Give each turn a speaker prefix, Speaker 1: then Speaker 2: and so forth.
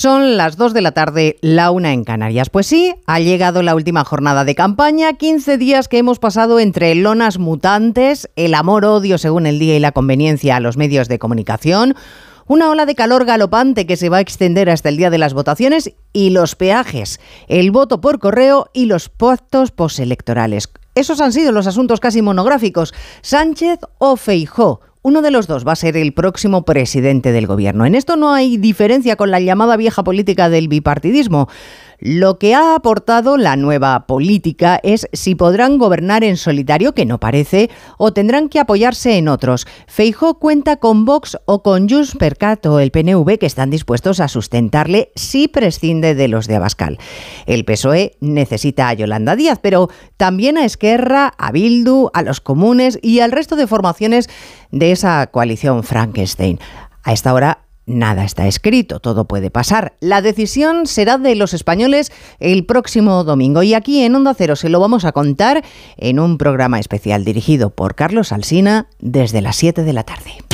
Speaker 1: Son las 2 de la tarde, la una en Canarias. Pues sí, ha llegado la última jornada de campaña, 15 días que hemos pasado entre lonas mutantes, el amor-odio según el día y la conveniencia a los medios de comunicación, una ola de calor galopante que se va a extender hasta el día de las votaciones y los peajes, el voto por correo y los pactos postelectorales. Esos han sido los asuntos casi monográficos. Sánchez o Feijó uno de los dos va a ser el próximo presidente del gobierno. En esto no hay diferencia con la llamada vieja política del bipartidismo. Lo que ha aportado la nueva política es si podrán gobernar en solitario, que no parece, o tendrán que apoyarse en otros. Feijó cuenta con Vox o con Jus Percat o el PNV que están dispuestos a sustentarle si prescinde de los de Abascal. El PSOE necesita a Yolanda Díaz, pero también a Esquerra, a Bildu, a los comunes y al resto de formaciones de esa coalición Frankenstein. A esta hora nada está escrito, todo puede pasar. La decisión será de los españoles el próximo domingo y aquí en Onda Cero se lo vamos a contar en un programa especial dirigido por Carlos Alsina desde las 7 de la tarde.